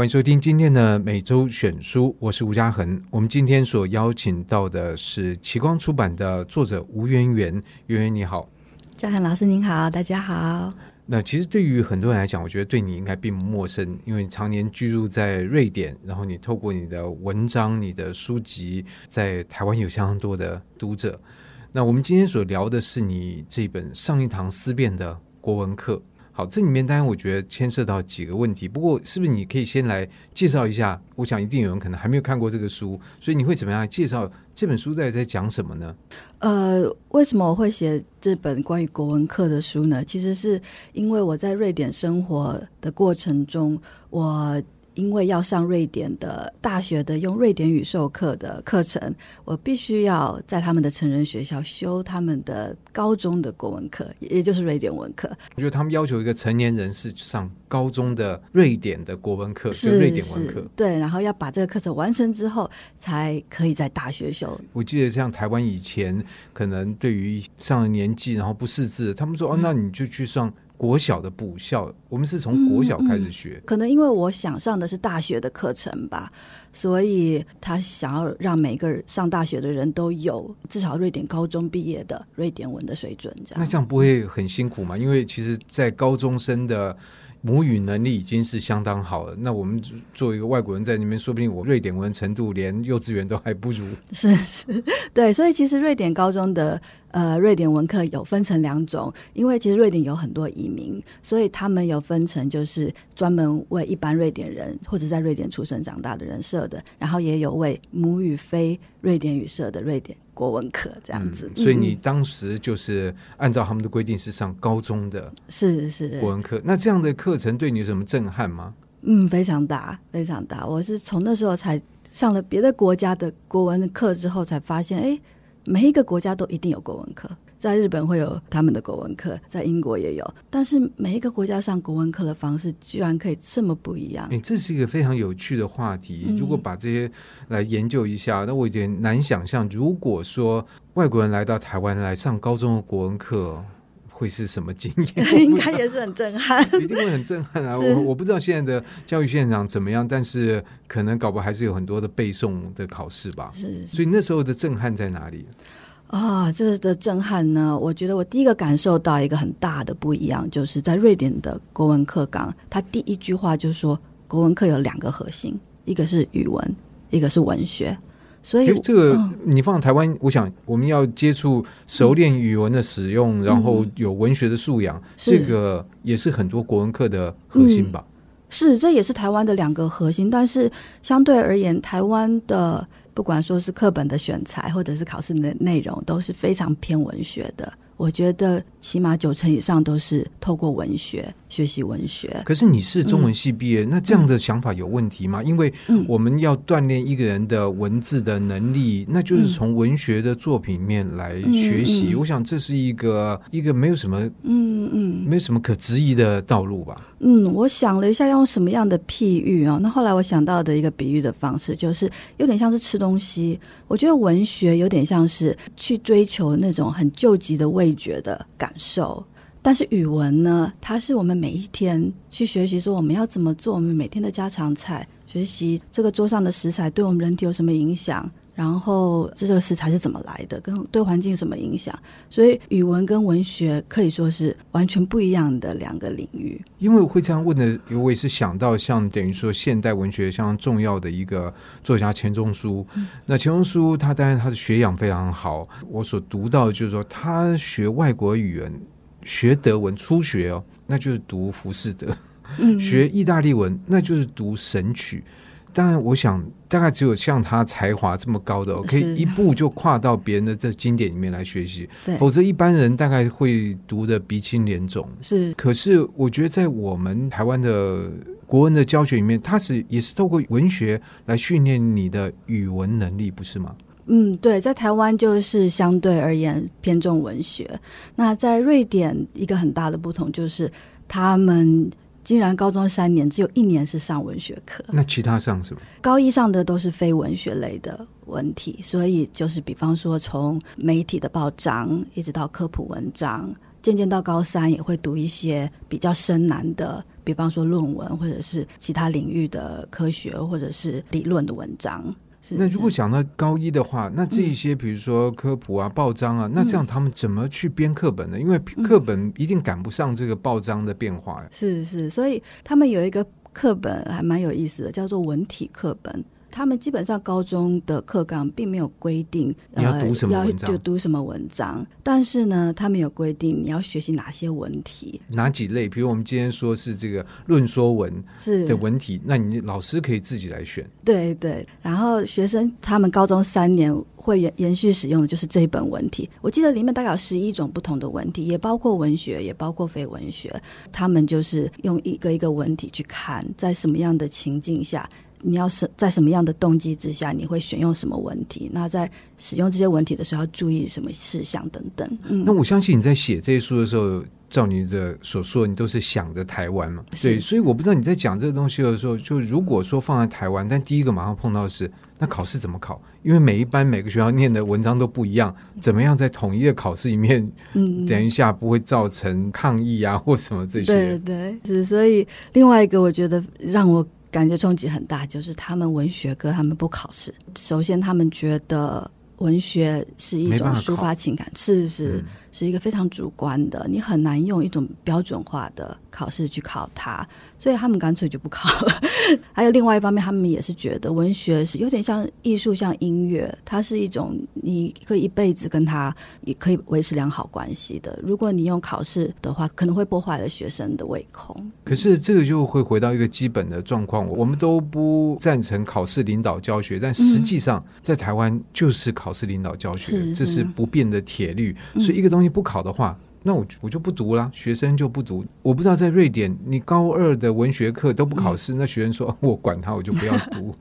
欢迎收听今天的每周选书，我是吴家恒。我们今天所邀请到的是奇光出版的作者吴媛媛，媛媛你好，嘉恒老师您好，大家好。那其实对于很多人来讲，我觉得对你应该并不陌生，因为你常年居住在瑞典，然后你透过你的文章、你的书籍，在台湾有相当多的读者。那我们今天所聊的是你这本《上一堂思辨》的国文课。好，这里面当然我觉得牵涉到几个问题，不过是不是你可以先来介绍一下？我想一定有人可能还没有看过这个书，所以你会怎么样介绍这本书在在讲什么呢？呃，为什么我会写这本关于国文课的书呢？其实是因为我在瑞典生活的过程中，我。因为要上瑞典的大学的用瑞典语授课的课程，我必须要在他们的成人学校修他们的高中的国文课，也就是瑞典文课。我觉得他们要求一个成年人是上高中的瑞典的国文课，是瑞典文课。对，然后要把这个课程完成之后，才可以在大学修。我记得像台湾以前，可能对于上了年纪然后不识字，他们说、嗯、哦，那你就去上。国小的补校，我们是从国小开始学。嗯嗯。可能因为我想上的是大学的课程吧，所以他想要让每个上大学的人都有至少瑞典高中毕业的瑞典文的水准。这样，那这样不会很辛苦吗？因为其实，在高中生的。母语能力已经是相当好了，那我们作为一个外国人在那边，说不定我瑞典文程度连幼稚园都还不如。是是，对，所以其实瑞典高中的呃瑞典文课有分成两种，因为其实瑞典有很多移民，所以他们有分成就是专门为一般瑞典人或者在瑞典出生长大的人设的，然后也有为母语非瑞典语设的瑞典。国文课这样子，嗯，所以你当时就是按照他们的规定是上高中的，是是国文课。那这样的课程对你有什么震撼吗？嗯，非常大，非常大。我是从那时候才上了别的国家的国文课之后，才发现，哎，每一个国家都一定有国文课。在日本会有他们的国文课，在英国也有，但是每一个国家上国文课的方式居然可以这么不一样。哎，这是一个非常有趣的话题。如果把这些来研究一下，嗯、那我有点难想象，如果说外国人来到台湾来上高中的国文课，会是什么经验？应该也是很震撼，一定会很震撼啊！我我不知道现在的教育现场怎么样，但是可能搞不好还是有很多的背诵的考试吧。是，所以那时候的震撼在哪里？啊、哦，这的震撼呢？我觉得我第一个感受到一个很大的不一样，就是在瑞典的国文课纲，他第一句话就说，国文课有两个核心，一个是语文，一个是文学。所以这个你放台湾，我想我们要接触熟练语文的使用，嗯、然后有文学的素养，这个也是很多国文课的核心吧？嗯、是，这也是台湾的两个核心，但是相对而言，台湾的。不管说是课本的选材，或者是考试的内容，都是非常偏文学的。我觉得起码九成以上都是透过文学学习文学。可是你是中文系毕业，嗯，那这样的想法有问题吗？因为我们要锻炼一个人的文字的能力，那就是从文学的作品面来学习。我想这是一个一个没有什么嗯嗯没有什么可质疑的道路吧。嗯，我想了一下，用什么样的譬喻啊？那后来我想到的一个比喻的方式，就是有点像是吃东西。我觉得文学有点像是去追求那种很救急的味觉的感受，但是语文呢，它是我们每一天去学习，说我们要怎么做，我们每天的家常菜，学习这个桌上的食材对我们人体有什么影响。然后这个食材是怎么来的，跟对环境有什么影响？所以语文跟文学可以说是完全不一样的两个领域。因为我会这样问的，我也是想到像等于说现代文学相当重要的一个作家钱钟书。嗯、那钱钟书他当然他的学养非常好，我所读到的就是说他学外国语言，学德文初学哦，那就是读浮士德；嗯、学意大利文，那就是读神曲。当然，我想大概只有像他才华这么高的，可以一步就跨到别人的这经典里面来学习。否则一般人大概会读的鼻青脸肿。是，可是我觉得在我们台湾的国文的教学里面，它是也是透过文学来训练你的语文能力，不是吗？嗯，对，在台湾就是相对而言偏重文学。那在瑞典，一个很大的不同就是他们。竟然高中三年只有一年是上文学课，那其他上什么？高一上的都是非文学类的文体，所以就是比方说从媒体的报章一直到科普文章，渐渐到高三也会读一些比较深难的，比方说论文或者是其他领域的科学或者是理论的文章。是那如果讲到高一的话，那这一些比如说科普啊、报章啊，嗯、那这样他们怎么去编课本呢？因为课本一定赶不上这个报章的变化呀。是是，所以他们有一个课本还蛮有意思的，叫做文体课本。他们基本上高中的课纲并没有规定你要读什么文章，呃、就读什么文章，但是呢，他们有规定你要学习哪些文体，哪几类？比如我们今天说是这个论说文是的文体，那你老师可以自己来选。对对，然后学生他们高中三年会延延续使用的就是这一本文体。我记得里面大概有十一种不同的文体，也包括文学，也包括非文学。他们就是用一个一个文体去看，在什么样的情境下。你要是在什么样的动机之下，你会选用什么文体？那在使用这些文体的时候，要注意什么事项等等。嗯，那我相信你在写这些书的时候，照你的所说，你都是想着台湾嘛？是对，所以我不知道你在讲这个东西的时候，就如果说放在台湾，但第一个马上碰到的是，那考试怎么考？因为每一班每个学校念的文章都不一样，怎么样在统一的考试里面，嗯，等一下不会造成抗议啊或什么这些？对对，是。所以另外一个，我觉得让我。感觉冲击很大，就是他们文学科他们不考试。首先，他们觉得文学是一种抒发情感，是是。嗯是一个非常主观的，你很难用一种标准化的考试去考它，所以他们干脆就不考了。还有另外一方面，他们也是觉得文学是有点像艺术，像音乐，它是一种你可以一辈子跟他也可以维持良好关系的。如果你用考试的话，可能会破坏了学生的胃口。可是这个就会回到一个基本的状况，我们都不赞成考试领导教学，但实际上在台湾就是考试领导教学，嗯、这是不变的铁律。嗯、所以一个东西。你不考的话，那我我就不读了，学生就不读。我不知道在瑞典，你高二的文学课都不考试，嗯、那学生说我管他，我就不要 读。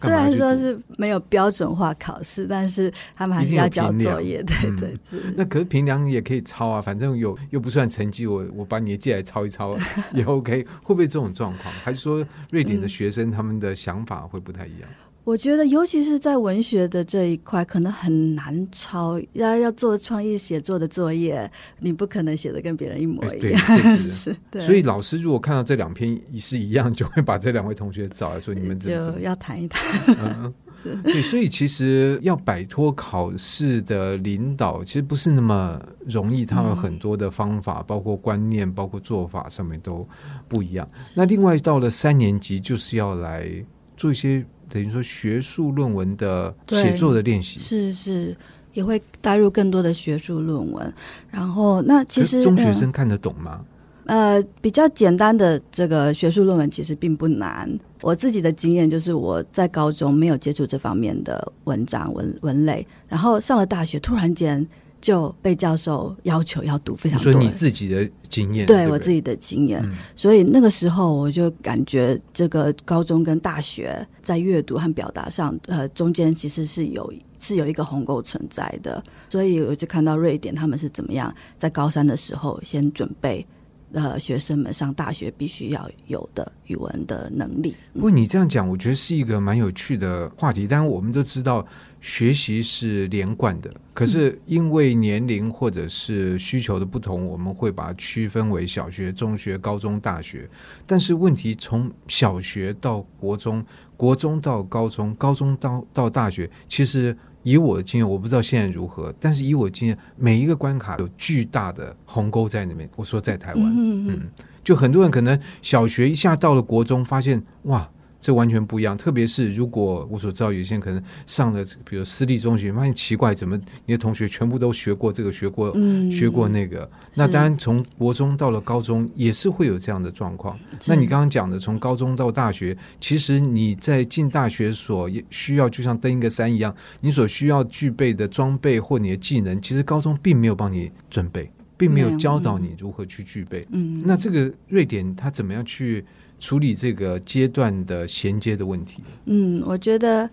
虽然说是没有标准化考试，但是他们还是要交作业。对对，嗯、那可是平量也可以抄啊，反正有又不算成绩，我我把你的借来抄一抄也 OK。会不会这种状况？还是说瑞典的学生他们的想法会不太一样？我觉得，尤其是在文学的这一块，可能很难抄。要要做创意写作的作业，你不可能写的跟别人一模一样。对，确实。对所以老师如果看到这两篇是一样，就会把这两位同学找来说：“你们这就要谈一谈。嗯 ”对，所以其实要摆脱考试的领导，其实不是那么容易。他们很多的方法，嗯、包括观念，包括做法上面都不一样。那另外到了三年级，就是要来做一些。等于说学术论文的写作的练习是是也会带入更多的学术论文，然后那其实中学生看得懂吗？呃，比较简单的这个学术论文其实并不难。我自己的经验就是我在高中没有接触这方面的文章文文类，然后上了大学突然间。就被教授要求要读非常多。说你自己的经验，对，对我自己的经验，嗯、所以那个时候我就感觉这个高中跟大学在阅读和表达上，呃，中间其实是有是有一个鸿沟存在的。所以我就看到瑞典他们是怎么样在高三的时候先准备。呃，学生们上大学必须要有的语文的能力。不过你这样讲，我觉得是一个蛮有趣的话题。但我们都知道，学习是连贯的。可是因为年龄或者是需求的不同，我们会把它区分为小学、中学、高中、大学。但是问题从小学到国中，国中到高中，高中到到大学，其实。以我的经验，我不知道现在如何，但是以我的经验，每一个关卡有巨大的鸿沟在那边。我说在台湾，嗯，嗯，就很多人可能小学一下到了国中，发现哇。这完全不一样，特别是如果我所知道，有些人可能上了，比如私立中学，发现奇怪，怎么你的同学全部都学过这个，学过，嗯、学过那个？那当然，从国中到了高中，也是会有这样的状况。是那你刚刚讲的，从高中到大学，其实你在进大学所需要，就像登一个山一样，你所需要具备的装备或你的技能，其实高中并没有帮你准备，并没有教导你如何去具备。嗯，那这个瑞典他怎么样去？处理这个阶段的衔接的问题。嗯，我觉得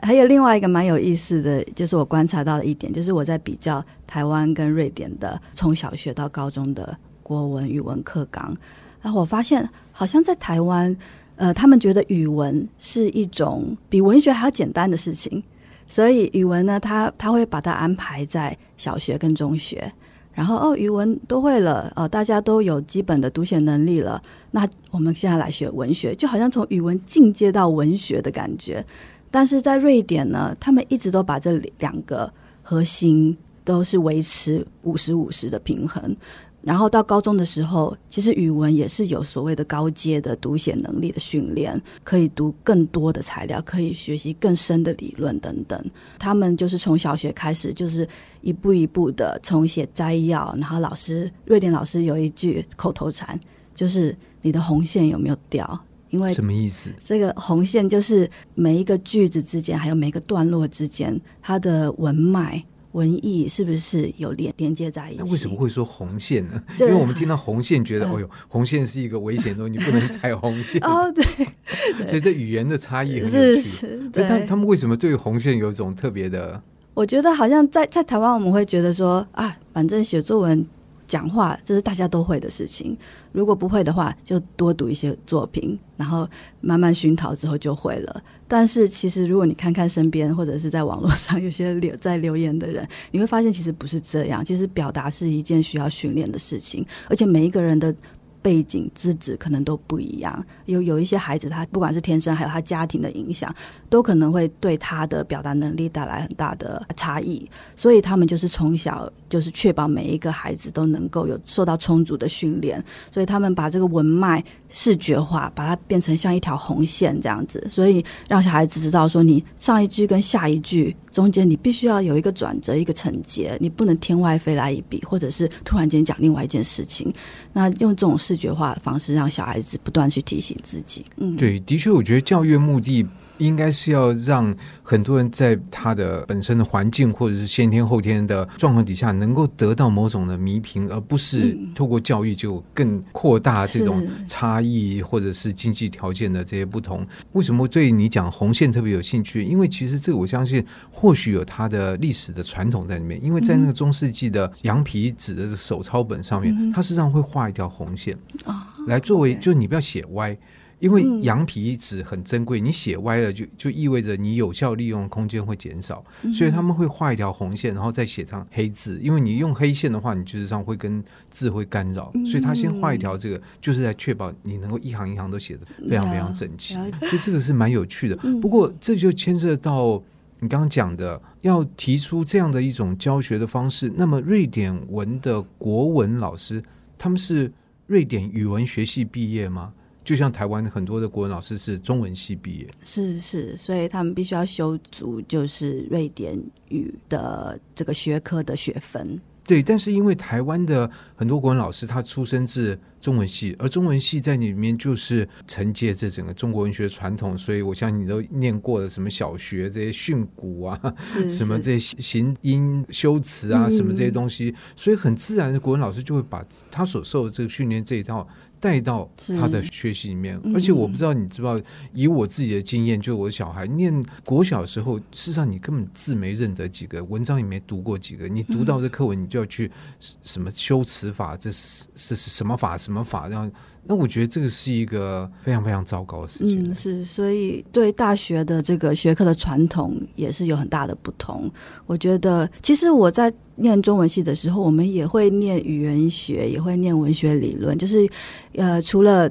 还有另外一个蛮有意思的，就是我观察到的一点，就是我在比较台湾跟瑞典的从小学到高中的国文语文课纲，然后我发现好像在台湾，呃，他们觉得语文是一种比文学还要简单的事情，所以语文呢，他他会把它安排在小学跟中学。然后哦，语文都会了，呃，大家都有基本的读写能力了，那我们现在来学文学，就好像从语文进阶到文学的感觉。但是在瑞典呢，他们一直都把这两个核心都是维持五十五十的平衡。然后到高中的时候，其实语文也是有所谓的高阶的读写能力的训练，可以读更多的材料，可以学习更深的理论等等。他们就是从小学开始，就是一步一步的从写摘要，然后老师瑞典老师有一句口头禅，就是你的红线有没有掉？因为什么意思？这个红线就是每一个句子之间，还有每个段落之间，它的文脉。文艺是不是有连连接在一起？那为什么会说红线呢？因为我们听到红线，觉得、嗯、哦呦，红线是一个危险的东西，你不能踩红线。哦，对，所以这语言的差异很有趣。对。他他们为什么对红线有一种特别的？我觉得好像在在台湾，我们会觉得说啊，反正写作文。讲话这是大家都会的事情，如果不会的话，就多读一些作品，然后慢慢熏陶之后就会了。但是其实，如果你看看身边或者是在网络上有些留在留言的人，你会发现其实不是这样。其实表达是一件需要训练的事情，而且每一个人的。背景资质可能都不一样，有有一些孩子，他不管是天生，还有他家庭的影响，都可能会对他的表达能力带来很大的差异。所以他们就是从小就是确保每一个孩子都能够有受到充足的训练，所以他们把这个文脉视觉化，把它变成像一条红线这样子，所以让小孩子知道说，你上一句跟下一句中间，你必须要有一个转折，一个承接，你不能天外飞来一笔，或者是突然间讲另外一件事情。那用这种视觉化的方式，让小孩子不断去提醒自己。嗯，对，的确，我觉得教育目的。应该是要让很多人在他的本身的环境或者是先天后天的状况底下，能够得到某种的弥平，而不是透过教育就更扩大这种差异或者是经济条件的这些不同。为什么对你讲红线特别有兴趣？因为其实这个我相信或许有它的历史的传统在里面。因为在那个中世纪的羊皮纸的手抄本上面，它实际上会画一条红线来作为，就你不要写歪。因为羊皮纸很珍贵，你写歪了就就意味着你有效利用空间会减少，所以他们会画一条红线，然后再写上黑字。因为你用黑线的话，你实际上会跟字会干扰，所以他先画一条这个，就是在确保你能够一行一行都写的非常非常整齐。所以这个是蛮有趣的。不过这就牵涉到你刚刚讲的，要提出这样的一种教学的方式。那么瑞典文的国文老师，他们是瑞典语文学系毕业吗？就像台湾很多的国文老师是中文系毕业，是是，所以他们必须要修足就是瑞典语的这个学科的学分。对，但是因为台湾的很多国文老师他出身自中文系，而中文系在里面就是承接这整个中国文学传统，所以我相信你都念过的什么小学这些训诂啊，是是什么这些形音修辞啊，什么这些东西，嗯、所以很自然的国文老师就会把他所受的这个训练这一套。带到他的学习里面，而且我不知道你知不知道，以我自己的经验，就我小孩念国小的时候，事实上你根本字没认得几个，文章也没读过几个，你读到这课文，你就要去什么修辞法，这是这是什么法什么法，然后。那我觉得这个是一个非常非常糟糕的事情。嗯，是，所以对大学的这个学科的传统也是有很大的不同。我觉得，其实我在念中文系的时候，我们也会念语言学，也会念文学理论，就是呃，除了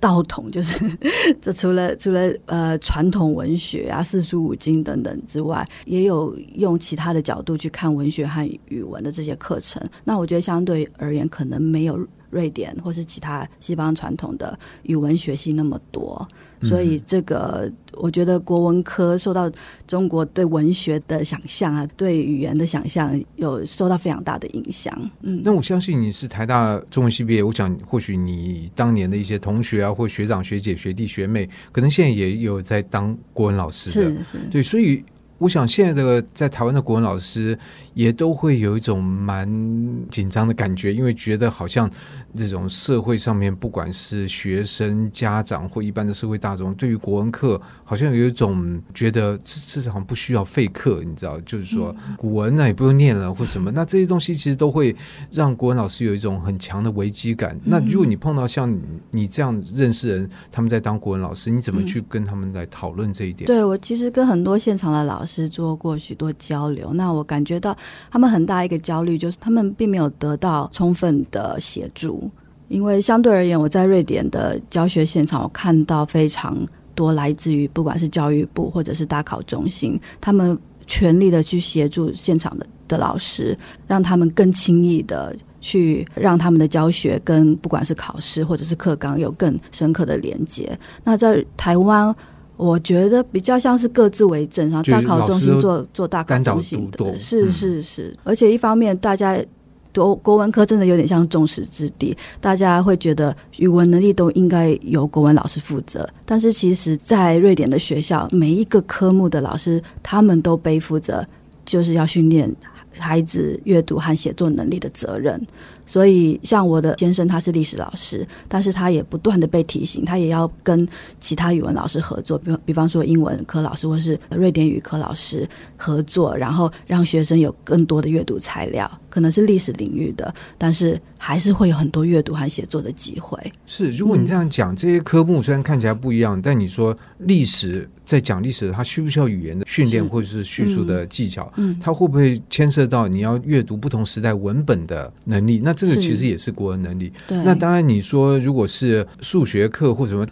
道统，就是 这除了除了呃传统文学啊、四书五经等等之外，也有用其他的角度去看文学和语文的这些课程。那我觉得相对而言，可能没有。瑞典或是其他西方传统的语文学系那么多，所以这个我觉得国文科受到中国对文学的想象啊，对语言的想象有受到非常大的影响。嗯，那我相信你是台大中文系毕业，我想或许你当年的一些同学啊，或学长学姐、学弟学妹，可能现在也有在当国文老师的，是是，对，所以。我想现在这个在台湾的国文老师也都会有一种蛮紧张的感觉，因为觉得好像这种社会上面，不管是学生、家长或一般的社会大众，对于国文课好像有一种觉得这这好像不需要废课，你知道，就是说古文那也不用念了或什么，那这些东西其实都会让国文老师有一种很强的危机感。那如果你碰到像你这样认识人，他们在当国文老师，你怎么去跟他们来讨论这一点？对，我其实跟很多现场的老师。师做过许多交流，那我感觉到他们很大一个焦虑就是他们并没有得到充分的协助，因为相对而言，我在瑞典的教学现场，我看到非常多来自于不管是教育部或者是大考中心，他们全力的去协助现场的的老师，让他们更轻易的。去让他们的教学跟不管是考试或者是课纲有更深刻的连接。那在台湾，我觉得比较像是各自为政，然后大考中心做做大考中心的，是是是。而且一方面，大家国国文科真的有点像众矢之的，大家会觉得语文能力都应该由国文老师负责。但是其实，在瑞典的学校，每一个科目的老师，他们都背负着就是要训练。孩子阅读和写作能力的责任，所以像我的先生，他是历史老师，但是他也不断的被提醒，他也要跟其他语文老师合作，比比方说英文科老师或是瑞典语科老师合作，然后让学生有更多的阅读材料，可能是历史领域的，但是还是会有很多阅读和写作的机会。是，如果你这样讲，这些科目虽然看起来不一样，但你说历史。在讲历史，它需不需要语言的训练或者是叙述的技巧？嗯，它会不会牵涉到你要阅读不同时代文本的能力？那这个其实也是国文能力。对，那当然你说如果是数学课或什么，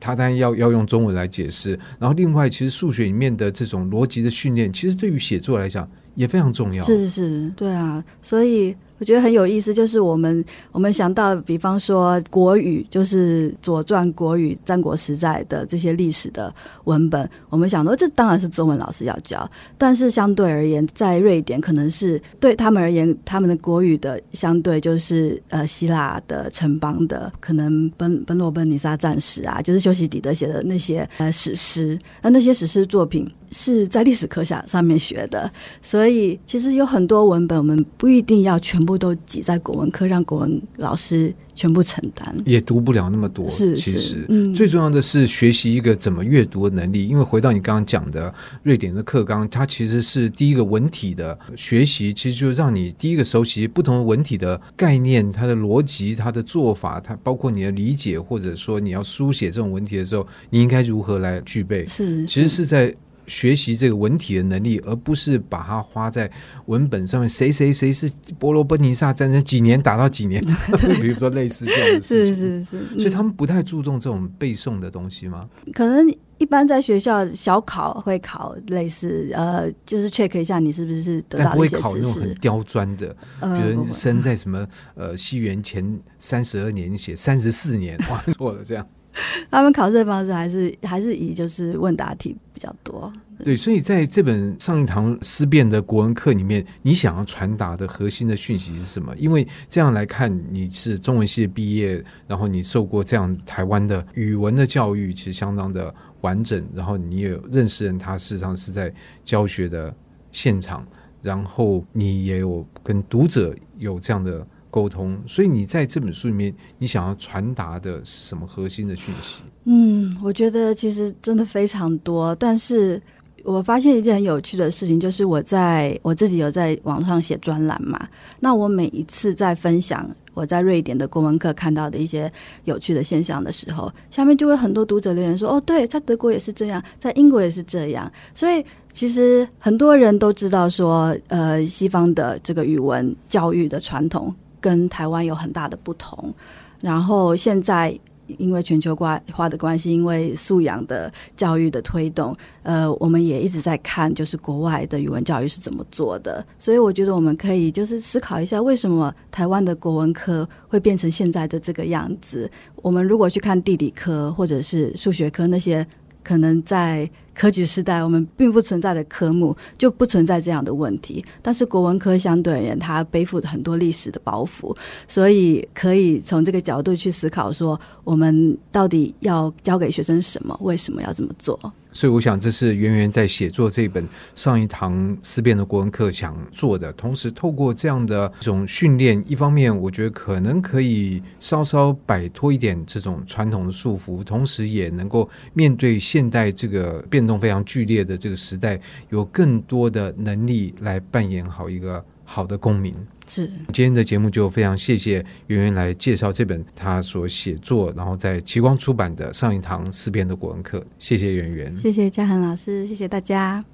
他当然要要用中文来解释。然后另外，其实数学里面的这种逻辑的训练，其实对于写作来讲也非常重要。是是，对啊，所以。我觉得很有意思，就是我们我们想到，比方说国语，就是《左传》国语、战国时代的这些历史的文本，我们想说，这当然是中文老师要教。但是相对而言，在瑞典，可能是对他们而言，他们的国语的相对就是呃希腊的城邦的，可能奔奔罗奔尼撒战士啊，就是修昔底德写的那些呃史诗，那那些史诗作品。是在历史课下上面学的，所以其实有很多文本，我们不一定要全部都挤在国文课，让国文老师全部承担，也读不了那么多。是，其实，嗯，最重要的是学习一个怎么阅读的能力。因为回到你刚刚讲的瑞典的课纲，它其实是第一个文体的学习，其实就让你第一个熟悉不同的文体的概念、它的逻辑、它的做法，它包括你的理解，或者说你要书写这种文体的时候，你应该如何来具备。是，其实是在。学习这个文体的能力，而不是把它花在文本上面。谁谁谁是波罗奔尼撒战争几年打到几年？比如说类似这样的事情。是是是，所以他们不太注重这种背诵的东西吗？可能一般在学校小考会考类似，呃，就是 check 一下你是不是得到一些知识。但不会考那种很刁钻的，比如生在什么呃西元前三十二年写三十四年，哇，错了这样。他们考试的方式还是还是以就是问答题比较多。对，所以在这本上一堂思辨的国文课里面，你想要传达的核心的讯息是什么？因为这样来看，你是中文系毕业，然后你受过这样台湾的语文的教育，其实相当的完整。然后你也有认识人，他事实上是在教学的现场，然后你也有跟读者有这样的。沟通，所以你在这本书里面，你想要传达的是什么核心的讯息？嗯，我觉得其实真的非常多，但是我发现一件很有趣的事情，就是我在我自己有在网上写专栏嘛，那我每一次在分享我在瑞典的国文课看到的一些有趣的现象的时候，下面就会很多读者留言说：“哦，对，在德国也是这样，在英国也是这样。”所以其实很多人都知道说，呃，西方的这个语文教育的传统。跟台湾有很大的不同，然后现在因为全球化化的关系，因为素养的教育的推动，呃，我们也一直在看，就是国外的语文教育是怎么做的。所以我觉得我们可以就是思考一下，为什么台湾的国文科会变成现在的这个样子？我们如果去看地理科或者是数学科那些，可能在。科举时代，我们并不存在的科目就不存在这样的问题。但是国文科相对而言，它背负着很多历史的包袱，所以可以从这个角度去思考：说我们到底要教给学生什么？为什么要这么做？所以，我想这是圆圆在写作这本上一堂思辨的国文课想做的。同时，透过这样的一种训练，一方面我觉得可能可以稍稍摆脱一点这种传统的束缚，同时也能够面对现代这个变动非常剧烈的这个时代，有更多的能力来扮演好一个好的公民。是，今天的节目就非常谢谢圆圆来介绍这本他所写作，然后在奇光出版的上一堂思辨的国文课。谢谢圆圆，谢谢嘉恒老师，谢谢大家。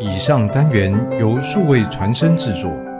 以上单元由数位传声制作。